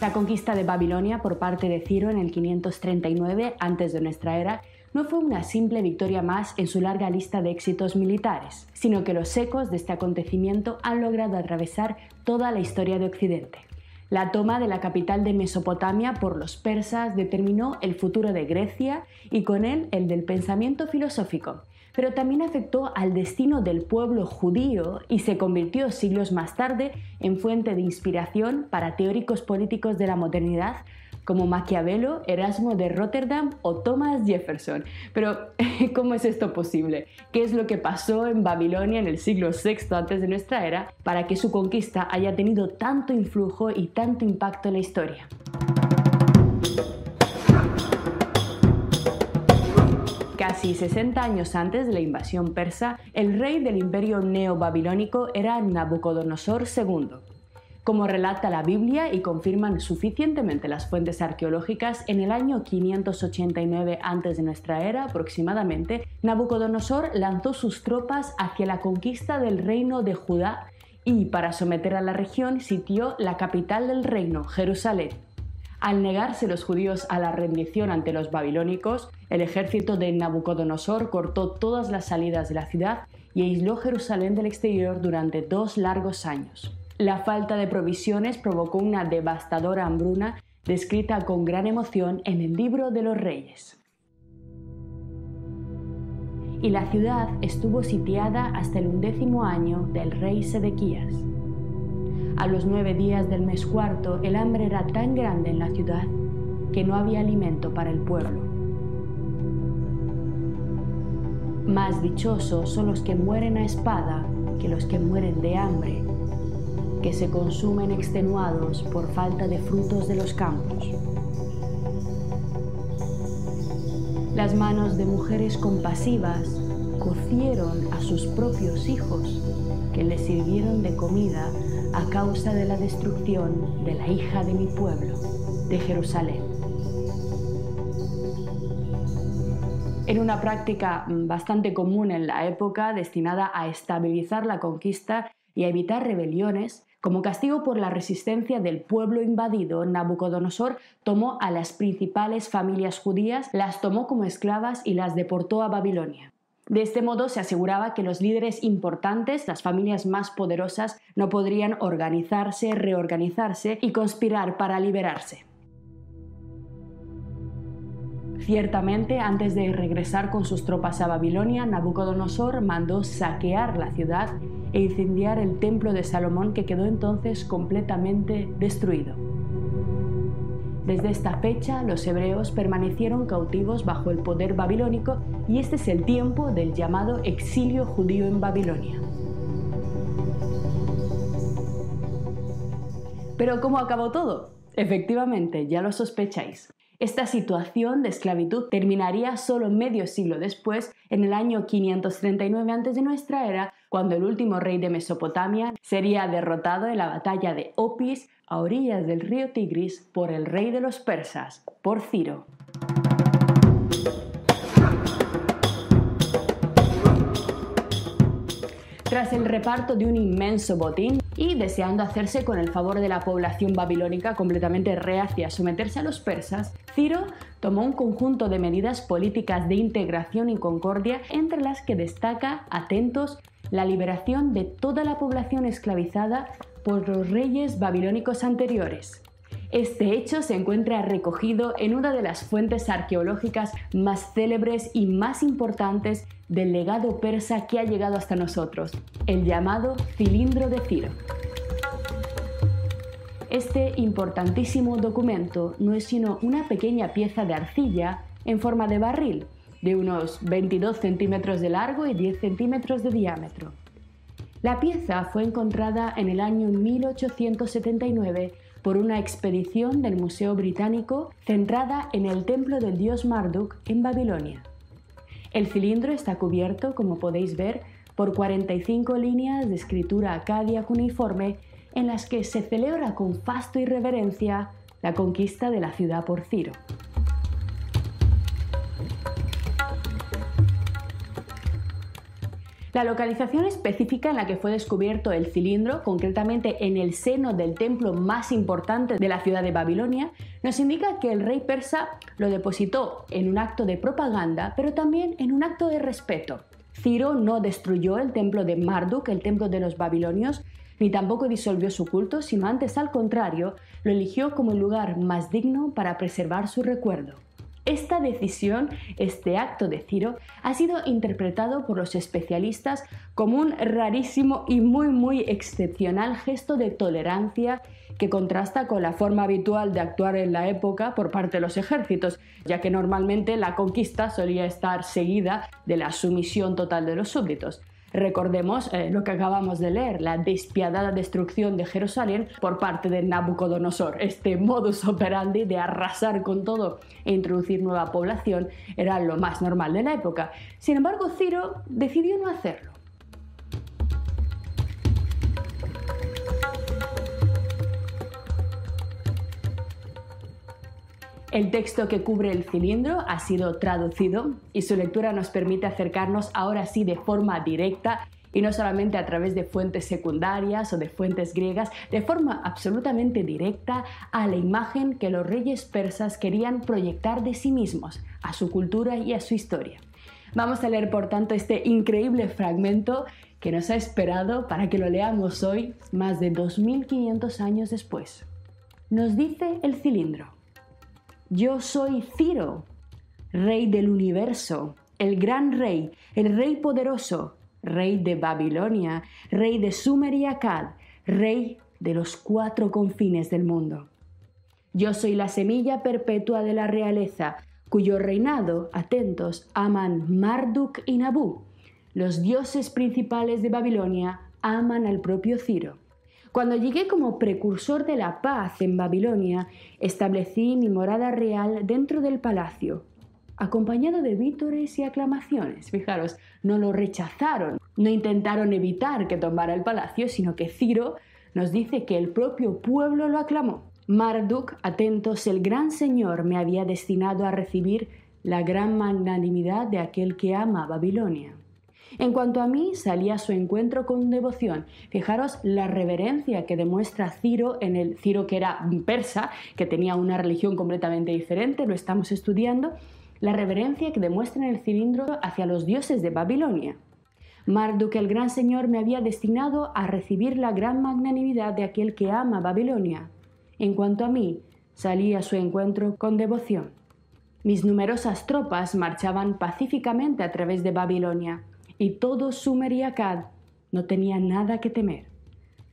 La conquista de Babilonia por parte de Ciro en el 539 antes de nuestra era no fue una simple victoria más en su larga lista de éxitos militares, sino que los ecos de este acontecimiento han logrado atravesar toda la historia de Occidente. La toma de la capital de Mesopotamia por los persas determinó el futuro de Grecia y con él el del pensamiento filosófico, pero también afectó al destino del pueblo judío y se convirtió siglos más tarde en fuente de inspiración para teóricos políticos de la modernidad como Maquiavelo, Erasmo de Rotterdam o Thomas Jefferson. Pero, ¿cómo es esto posible? ¿Qué es lo que pasó en Babilonia en el siglo VI antes de nuestra era para que su conquista haya tenido tanto influjo y tanto impacto en la historia? Casi 60 años antes de la invasión persa, el rey del imperio neobabilónico era Nabucodonosor II. Como relata la Biblia y confirman suficientemente las fuentes arqueológicas, en el año 589 a.C. de nuestra era aproximadamente, Nabucodonosor lanzó sus tropas hacia la conquista del reino de Judá y, para someter a la región, sitió la capital del reino, Jerusalén. Al negarse los judíos a la rendición ante los babilónicos, el ejército de Nabucodonosor cortó todas las salidas de la ciudad y aisló Jerusalén del exterior durante dos largos años. La falta de provisiones provocó una devastadora hambruna descrita con gran emoción en el libro de los reyes. Y la ciudad estuvo sitiada hasta el undécimo año del rey Sedequías. A los nueve días del mes cuarto el hambre era tan grande en la ciudad que no había alimento para el pueblo. Más dichosos son los que mueren a espada que los que mueren de hambre que se consumen extenuados por falta de frutos de los campos. Las manos de mujeres compasivas cocieron a sus propios hijos que les sirvieron de comida a causa de la destrucción de la hija de mi pueblo, de Jerusalén. Era una práctica bastante común en la época destinada a estabilizar la conquista y a evitar rebeliones como castigo por la resistencia del pueblo invadido, Nabucodonosor tomó a las principales familias judías, las tomó como esclavas y las deportó a Babilonia. De este modo se aseguraba que los líderes importantes, las familias más poderosas, no podrían organizarse, reorganizarse y conspirar para liberarse. Ciertamente, antes de regresar con sus tropas a Babilonia, Nabucodonosor mandó saquear la ciudad e incendiar el templo de Salomón que quedó entonces completamente destruido. Desde esta fecha los hebreos permanecieron cautivos bajo el poder babilónico y este es el tiempo del llamado exilio judío en Babilonia. Pero ¿cómo acabó todo? Efectivamente, ya lo sospecháis. Esta situación de esclavitud terminaría solo medio siglo después, en el año 539 a.C. de nuestra era, cuando el último rey de Mesopotamia sería derrotado en la batalla de Opis a orillas del río Tigris por el rey de los persas, por Ciro. Tras el reparto de un inmenso botín y deseando hacerse con el favor de la población babilónica completamente reacia a someterse a los persas, Ciro tomó un conjunto de medidas políticas de integración y concordia entre las que destaca, atentos, la liberación de toda la población esclavizada por los reyes babilónicos anteriores. Este hecho se encuentra recogido en una de las fuentes arqueológicas más célebres y más importantes del legado persa que ha llegado hasta nosotros, el llamado cilindro de Ciro. Este importantísimo documento no es sino una pequeña pieza de arcilla en forma de barril, de unos 22 centímetros de largo y 10 centímetros de diámetro. La pieza fue encontrada en el año 1879 por una expedición del Museo Británico centrada en el templo del dios Marduk en Babilonia. El cilindro está cubierto, como podéis ver, por 45 líneas de escritura acadia cuneiforme en las que se celebra con fasto y reverencia la conquista de la ciudad por Ciro. La localización específica en la que fue descubierto el cilindro, concretamente en el seno del templo más importante de la ciudad de Babilonia, nos indica que el rey persa lo depositó en un acto de propaganda, pero también en un acto de respeto. Ciro no destruyó el templo de Marduk, el templo de los babilonios, ni tampoco disolvió su culto, sino antes al contrario, lo eligió como el lugar más digno para preservar su recuerdo. Esta decisión, este acto de Ciro, ha sido interpretado por los especialistas como un rarísimo y muy muy excepcional gesto de tolerancia que contrasta con la forma habitual de actuar en la época por parte de los ejércitos, ya que normalmente la conquista solía estar seguida de la sumisión total de los súbditos. Recordemos eh, lo que acabamos de leer, la despiadada destrucción de Jerusalén por parte de Nabucodonosor. Este modus operandi de arrasar con todo e introducir nueva población era lo más normal de la época. Sin embargo, Ciro decidió no hacerlo. El texto que cubre el cilindro ha sido traducido y su lectura nos permite acercarnos ahora sí de forma directa y no solamente a través de fuentes secundarias o de fuentes griegas, de forma absolutamente directa a la imagen que los reyes persas querían proyectar de sí mismos, a su cultura y a su historia. Vamos a leer por tanto este increíble fragmento que nos ha esperado para que lo leamos hoy, más de 2500 años después. Nos dice el cilindro. Yo soy Ciro, rey del universo, el gran rey, el rey poderoso, rey de Babilonia, rey de Sumer y Akkad, rey de los cuatro confines del mundo. Yo soy la semilla perpetua de la realeza, cuyo reinado, atentos, aman Marduk y Nabú. Los dioses principales de Babilonia aman al propio Ciro. Cuando llegué como precursor de la paz en Babilonia, establecí mi morada real dentro del palacio, acompañado de vítores y aclamaciones. Fijaros, no lo rechazaron, no intentaron evitar que tomara el palacio, sino que Ciro nos dice que el propio pueblo lo aclamó. Marduk, atentos, el gran señor me había destinado a recibir la gran magnanimidad de aquel que ama Babilonia. En cuanto a mí, salí a su encuentro con devoción. Fijaros la reverencia que demuestra Ciro en el Ciro que era persa, que tenía una religión completamente diferente, lo estamos estudiando, la reverencia que demuestra en el cilindro hacia los dioses de Babilonia. Marduk el gran señor me había destinado a recibir la gran magnanimidad de aquel que ama Babilonia. En cuanto a mí, salí a su encuentro con devoción. Mis numerosas tropas marchaban pacíficamente a través de Babilonia y todo Sumer y Akkad no tenía nada que temer.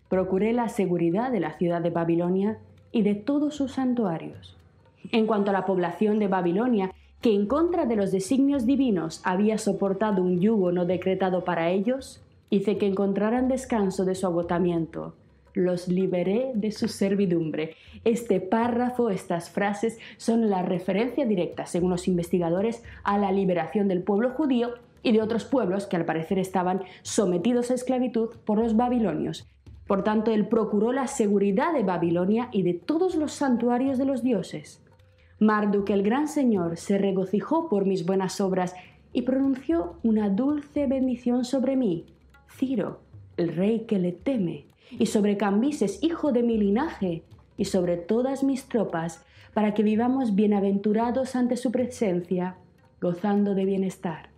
Procuré la seguridad de la ciudad de Babilonia y de todos sus santuarios. En cuanto a la población de Babilonia, que en contra de los designios divinos había soportado un yugo no decretado para ellos, hice que encontraran descanso de su agotamiento. Los liberé de su servidumbre. Este párrafo, estas frases, son la referencia directa, según los investigadores, a la liberación del pueblo judío y de otros pueblos que al parecer estaban sometidos a esclavitud por los babilonios. Por tanto, él procuró la seguridad de Babilonia y de todos los santuarios de los dioses. Marduk, el gran señor, se regocijó por mis buenas obras y pronunció una dulce bendición sobre mí, Ciro, el rey que le teme, y sobre Cambises, hijo de mi linaje, y sobre todas mis tropas, para que vivamos bienaventurados ante su presencia, gozando de bienestar.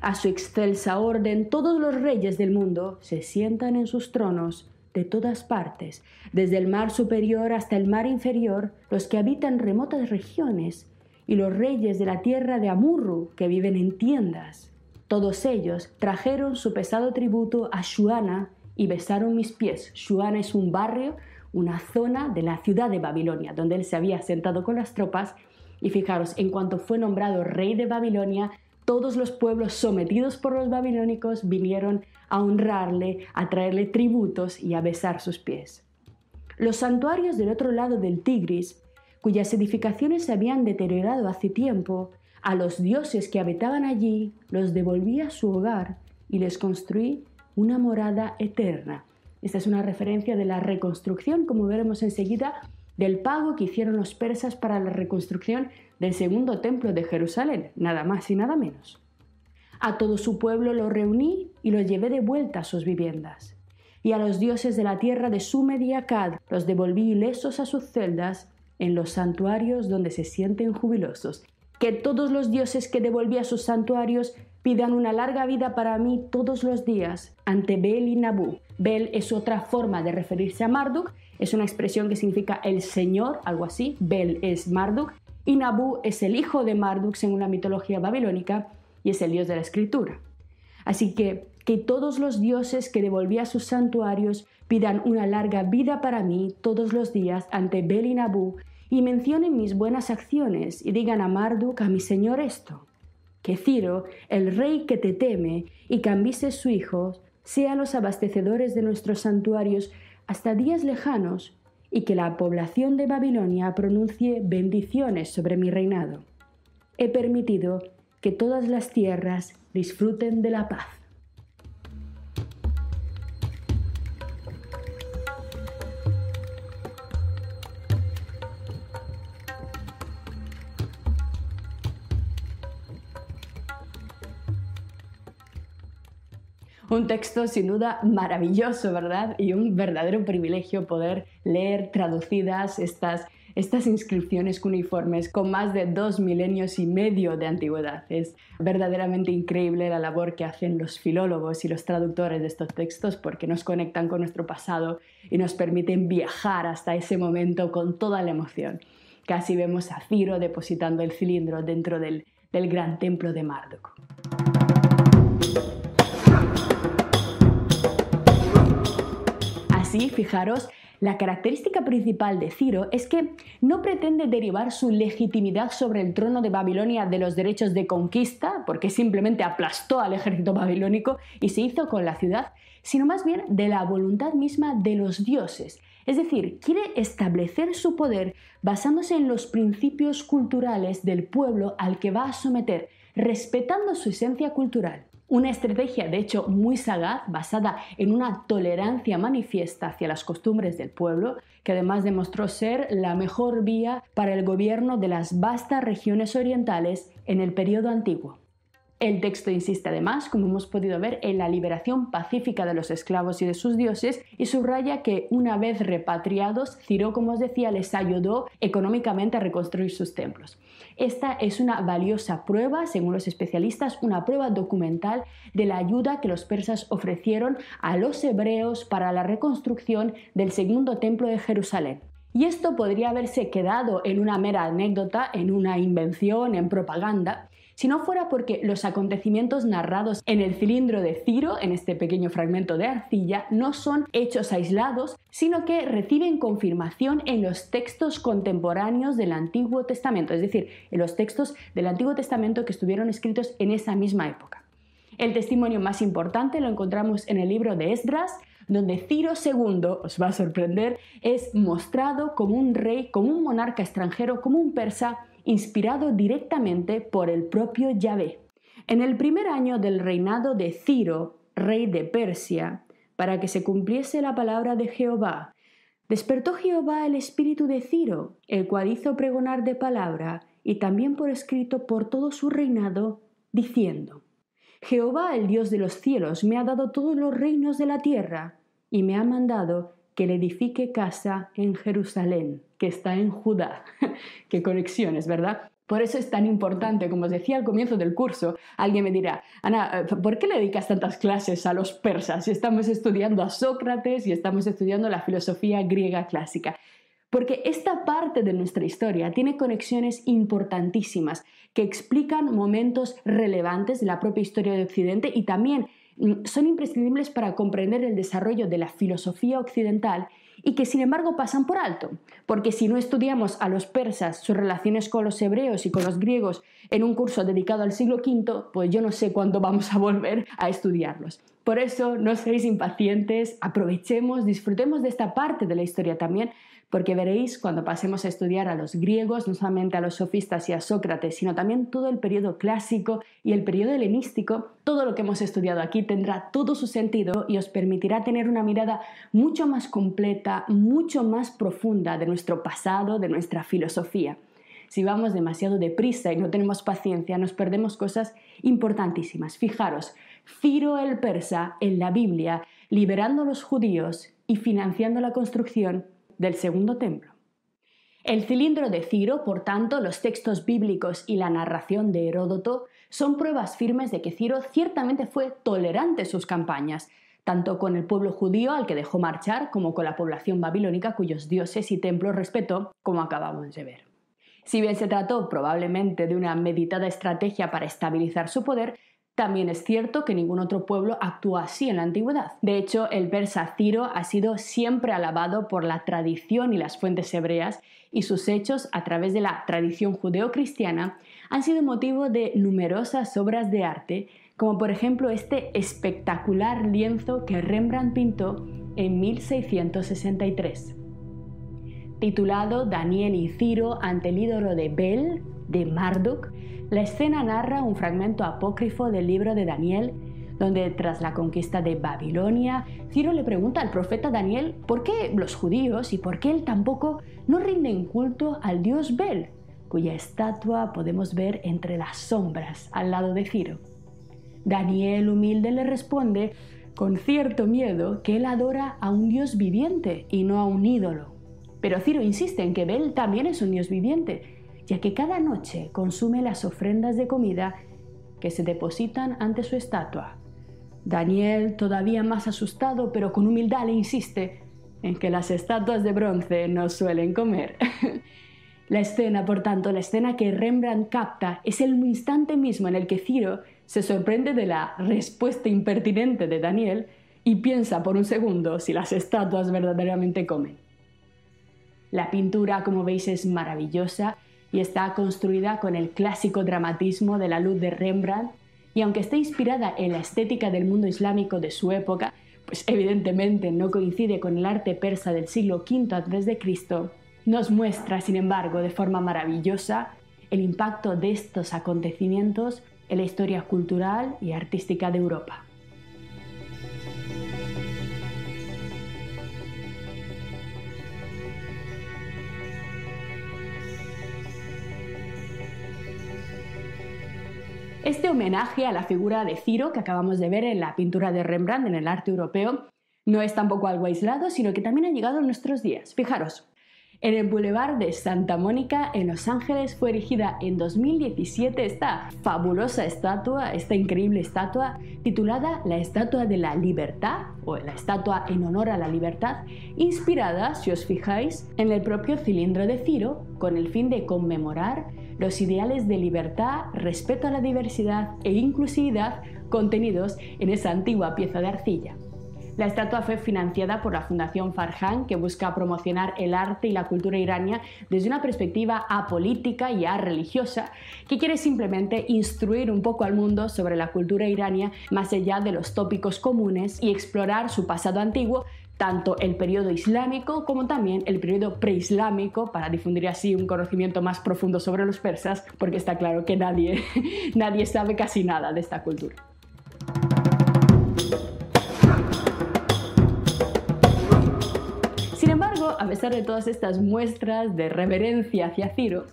A su excelsa orden todos los reyes del mundo se sientan en sus tronos de todas partes, desde el mar superior hasta el mar inferior, los que habitan remotas regiones, y los reyes de la tierra de Amurru, que viven en tiendas. Todos ellos trajeron su pesado tributo a Shuana y besaron mis pies. Shuana es un barrio, una zona de la ciudad de Babilonia, donde él se había sentado con las tropas. Y fijaros, en cuanto fue nombrado rey de Babilonia, todos los pueblos sometidos por los babilónicos vinieron a honrarle, a traerle tributos y a besar sus pies. Los santuarios del otro lado del Tigris, cuyas edificaciones se habían deteriorado hace tiempo, a los dioses que habitaban allí los devolví a su hogar y les construí una morada eterna. Esta es una referencia de la reconstrucción, como veremos enseguida, del pago que hicieron los persas para la reconstrucción del segundo templo de Jerusalén, nada más y nada menos. A todo su pueblo lo reuní y lo llevé de vuelta a sus viviendas. Y a los dioses de la tierra de Sumer y Akkad los devolví ilesos a sus celdas en los santuarios donde se sienten jubilosos. Que todos los dioses que devolví a sus santuarios pidan una larga vida para mí todos los días ante Bel y Nabu. Bel es otra forma de referirse a Marduk, es una expresión que significa el señor, algo así. Bel es Marduk y Nabu es el hijo de Marduk según la mitología babilónica y es el dios de la escritura. Así que que todos los dioses que devolví a sus santuarios pidan una larga vida para mí todos los días ante Bel y Nabu y mencionen mis buenas acciones y digan a Marduk, a mi señor esto, que Ciro, el rey que te teme, y Cambises su hijo, sean los abastecedores de nuestros santuarios hasta días lejanos, y que la población de Babilonia pronuncie bendiciones sobre mi reinado. He permitido que todas las tierras disfruten de la paz. Un texto sin duda maravilloso, ¿verdad? Y un verdadero privilegio poder leer traducidas estas estas inscripciones cuneiformes con más de dos milenios y medio de antigüedad. Es verdaderamente increíble la labor que hacen los filólogos y los traductores de estos textos porque nos conectan con nuestro pasado y nos permiten viajar hasta ese momento con toda la emoción. Casi vemos a Ciro depositando el cilindro dentro del, del gran templo de Marduk. Así, fijaros, la característica principal de Ciro es que no pretende derivar su legitimidad sobre el trono de Babilonia de los derechos de conquista, porque simplemente aplastó al ejército babilónico y se hizo con la ciudad, sino más bien de la voluntad misma de los dioses. Es decir, quiere establecer su poder basándose en los principios culturales del pueblo al que va a someter, respetando su esencia cultural. Una estrategia, de hecho, muy sagaz, basada en una tolerancia manifiesta hacia las costumbres del pueblo, que además demostró ser la mejor vía para el gobierno de las vastas regiones orientales en el periodo antiguo. El texto insiste además, como hemos podido ver, en la liberación pacífica de los esclavos y de sus dioses y subraya que una vez repatriados, Ciro, como os decía, les ayudó económicamente a reconstruir sus templos. Esta es una valiosa prueba, según los especialistas, una prueba documental de la ayuda que los persas ofrecieron a los hebreos para la reconstrucción del segundo templo de Jerusalén. Y esto podría haberse quedado en una mera anécdota, en una invención, en propaganda, si no fuera porque los acontecimientos narrados en el cilindro de Ciro, en este pequeño fragmento de arcilla, no son hechos aislados, sino que reciben confirmación en los textos contemporáneos del Antiguo Testamento, es decir, en los textos del Antiguo Testamento que estuvieron escritos en esa misma época. El testimonio más importante lo encontramos en el libro de Esdras, donde Ciro II, os va a sorprender, es mostrado como un rey, como un monarca extranjero, como un persa, inspirado directamente por el propio Yahvé. En el primer año del reinado de Ciro, rey de Persia, para que se cumpliese la palabra de Jehová, despertó Jehová el espíritu de Ciro, el cual hizo pregonar de palabra y también por escrito por todo su reinado, diciendo, Jehová el Dios de los cielos me ha dado todos los reinos de la tierra y me ha mandado que le edifique casa en Jerusalén, que está en Judá. Qué conexiones, ¿verdad? Por eso es tan importante, como os decía al comienzo del curso, alguien me dirá, Ana, ¿por qué le dedicas tantas clases a los persas si estamos estudiando a Sócrates y estamos estudiando la filosofía griega clásica? Porque esta parte de nuestra historia tiene conexiones importantísimas que explican momentos relevantes de la propia historia de Occidente y también son imprescindibles para comprender el desarrollo de la filosofía occidental y que sin embargo pasan por alto, porque si no estudiamos a los persas, sus relaciones con los hebreos y con los griegos en un curso dedicado al siglo V, pues yo no sé cuándo vamos a volver a estudiarlos. Por eso no seáis impacientes, aprovechemos, disfrutemos de esta parte de la historia también porque veréis cuando pasemos a estudiar a los griegos, no solamente a los sofistas y a Sócrates, sino también todo el periodo clásico y el periodo helenístico, todo lo que hemos estudiado aquí tendrá todo su sentido y os permitirá tener una mirada mucho más completa, mucho más profunda de nuestro pasado, de nuestra filosofía. si vamos demasiado deprisa y no tenemos paciencia, nos perdemos cosas importantísimas. Fijaros, Ciro el persa en la Biblia, liberando a los judíos y financiando la construcción del segundo templo. El cilindro de Ciro, por tanto, los textos bíblicos y la narración de Heródoto son pruebas firmes de que Ciro ciertamente fue tolerante en sus campañas, tanto con el pueblo judío al que dejó marchar como con la población babilónica cuyos dioses y templos respetó, como acabamos de ver. Si bien se trató probablemente de una meditada estrategia para estabilizar su poder, también es cierto que ningún otro pueblo actuó así en la antigüedad. De hecho, el persa Ciro ha sido siempre alabado por la tradición y las fuentes hebreas y sus hechos a través de la tradición judeocristiana han sido motivo de numerosas obras de arte, como por ejemplo este espectacular lienzo que Rembrandt pintó en 1663. Titulado Daniel y Ciro ante el ídolo de Bel, de Marduk, la escena narra un fragmento apócrifo del libro de Daniel, donde tras la conquista de Babilonia, Ciro le pregunta al profeta Daniel por qué los judíos y por qué él tampoco no rinden culto al dios Bel, cuya estatua podemos ver entre las sombras al lado de Ciro. Daniel humilde le responde con cierto miedo que él adora a un dios viviente y no a un ídolo. Pero Ciro insiste en que Bel también es un dios viviente ya que cada noche consume las ofrendas de comida que se depositan ante su estatua. Daniel, todavía más asustado, pero con humildad, le insiste en que las estatuas de bronce no suelen comer. la escena, por tanto, la escena que Rembrandt capta es el instante mismo en el que Ciro se sorprende de la respuesta impertinente de Daniel y piensa por un segundo si las estatuas verdaderamente comen. La pintura, como veis, es maravillosa y está construida con el clásico dramatismo de la luz de Rembrandt y aunque está inspirada en la estética del mundo islámico de su época, pues evidentemente no coincide con el arte persa del siglo V a.C., nos muestra, sin embargo, de forma maravillosa el impacto de estos acontecimientos en la historia cultural y artística de Europa. Este homenaje a la figura de Ciro que acabamos de ver en la pintura de Rembrandt en el arte europeo no es tampoco algo aislado, sino que también ha llegado a nuestros días. Fijaros, en el Boulevard de Santa Mónica, en Los Ángeles, fue erigida en 2017 esta fabulosa estatua, esta increíble estatua, titulada la Estatua de la Libertad, o la Estatua en honor a la libertad, inspirada, si os fijáis, en el propio cilindro de Ciro, con el fin de conmemorar los ideales de libertad, respeto a la diversidad e inclusividad contenidos en esa antigua pieza de arcilla. La estatua fue financiada por la Fundación Farhan, que busca promocionar el arte y la cultura irania desde una perspectiva apolítica y religiosa, que quiere simplemente instruir un poco al mundo sobre la cultura irania más allá de los tópicos comunes y explorar su pasado antiguo tanto el periodo islámico como también el periodo preislámico para difundir así un conocimiento más profundo sobre los persas, porque está claro que nadie, nadie sabe casi nada de esta cultura. a pesar de todas estas muestras de reverencia hacia Ciro,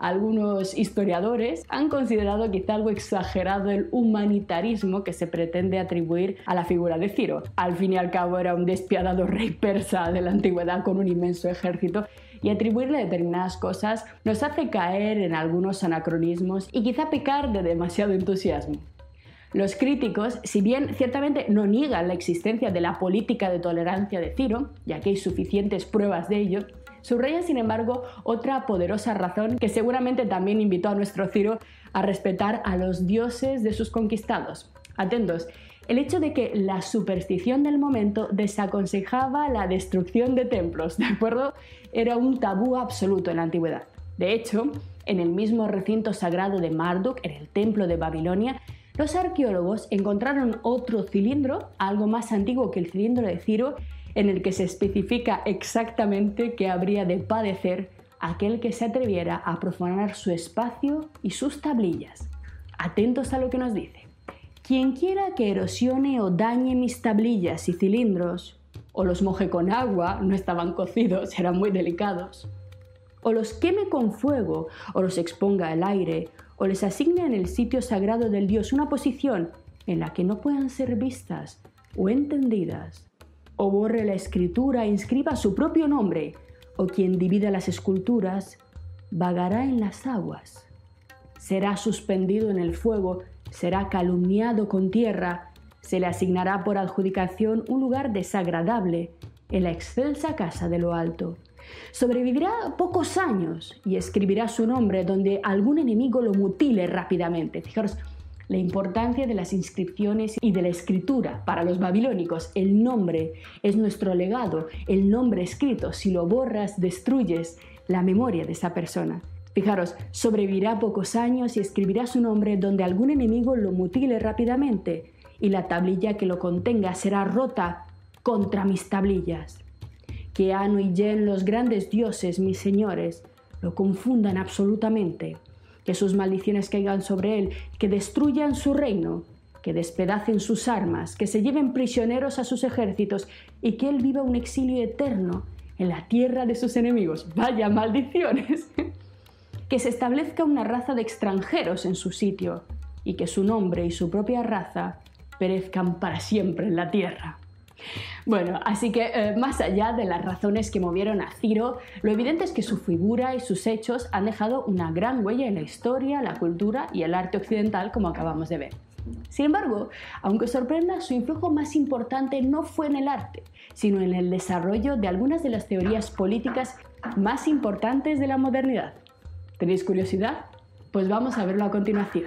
algunos historiadores han considerado quizá algo exagerado el humanitarismo que se pretende atribuir a la figura de Ciro. Al fin y al cabo era un despiadado rey persa de la antigüedad con un inmenso ejército y atribuirle determinadas cosas nos hace caer en algunos anacronismos y quizá pecar de demasiado entusiasmo. Los críticos, si bien ciertamente no niegan la existencia de la política de tolerancia de Ciro, ya que hay suficientes pruebas de ello, subrayan sin embargo otra poderosa razón que seguramente también invitó a nuestro Ciro a respetar a los dioses de sus conquistados. Atentos, el hecho de que la superstición del momento desaconsejaba la destrucción de templos, ¿de acuerdo? Era un tabú absoluto en la antigüedad. De hecho, en el mismo recinto sagrado de Marduk, en el templo de Babilonia, los arqueólogos encontraron otro cilindro, algo más antiguo que el cilindro de Ciro, en el que se especifica exactamente qué habría de padecer aquel que se atreviera a profanar su espacio y sus tablillas. Atentos a lo que nos dice. Quien quiera que erosione o dañe mis tablillas y cilindros, o los moje con agua, no estaban cocidos, eran muy delicados, o los queme con fuego, o los exponga al aire, o les asigne en el sitio sagrado del Dios una posición en la que no puedan ser vistas o entendidas, o borre la escritura e inscriba su propio nombre, o quien divida las esculturas, vagará en las aguas. Será suspendido en el fuego, será calumniado con tierra, se le asignará por adjudicación un lugar desagradable en la excelsa casa de lo alto. Sobrevivirá pocos años y escribirá su nombre donde algún enemigo lo mutile rápidamente. Fijaros, la importancia de las inscripciones y de la escritura para los babilónicos. El nombre es nuestro legado, el nombre escrito. Si lo borras, destruyes la memoria de esa persona. Fijaros, sobrevivirá pocos años y escribirá su nombre donde algún enemigo lo mutile rápidamente y la tablilla que lo contenga será rota contra mis tablillas. Que Ano y Yen, los grandes dioses, mis señores, lo confundan absolutamente, que sus maldiciones caigan sobre él, que destruyan su reino, que despedacen sus armas, que se lleven prisioneros a sus ejércitos y que él viva un exilio eterno en la tierra de sus enemigos. Vaya maldiciones. que se establezca una raza de extranjeros en su sitio y que su nombre y su propia raza perezcan para siempre en la tierra. Bueno, así que eh, más allá de las razones que movieron a Ciro, lo evidente es que su figura y sus hechos han dejado una gran huella en la historia, la cultura y el arte occidental, como acabamos de ver. Sin embargo, aunque sorprenda, su influjo más importante no fue en el arte, sino en el desarrollo de algunas de las teorías políticas más importantes de la modernidad. ¿Tenéis curiosidad? Pues vamos a verlo a continuación.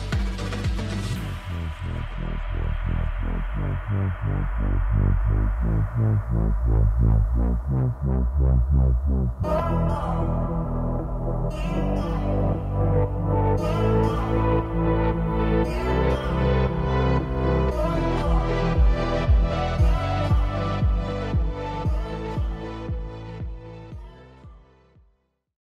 Thank you.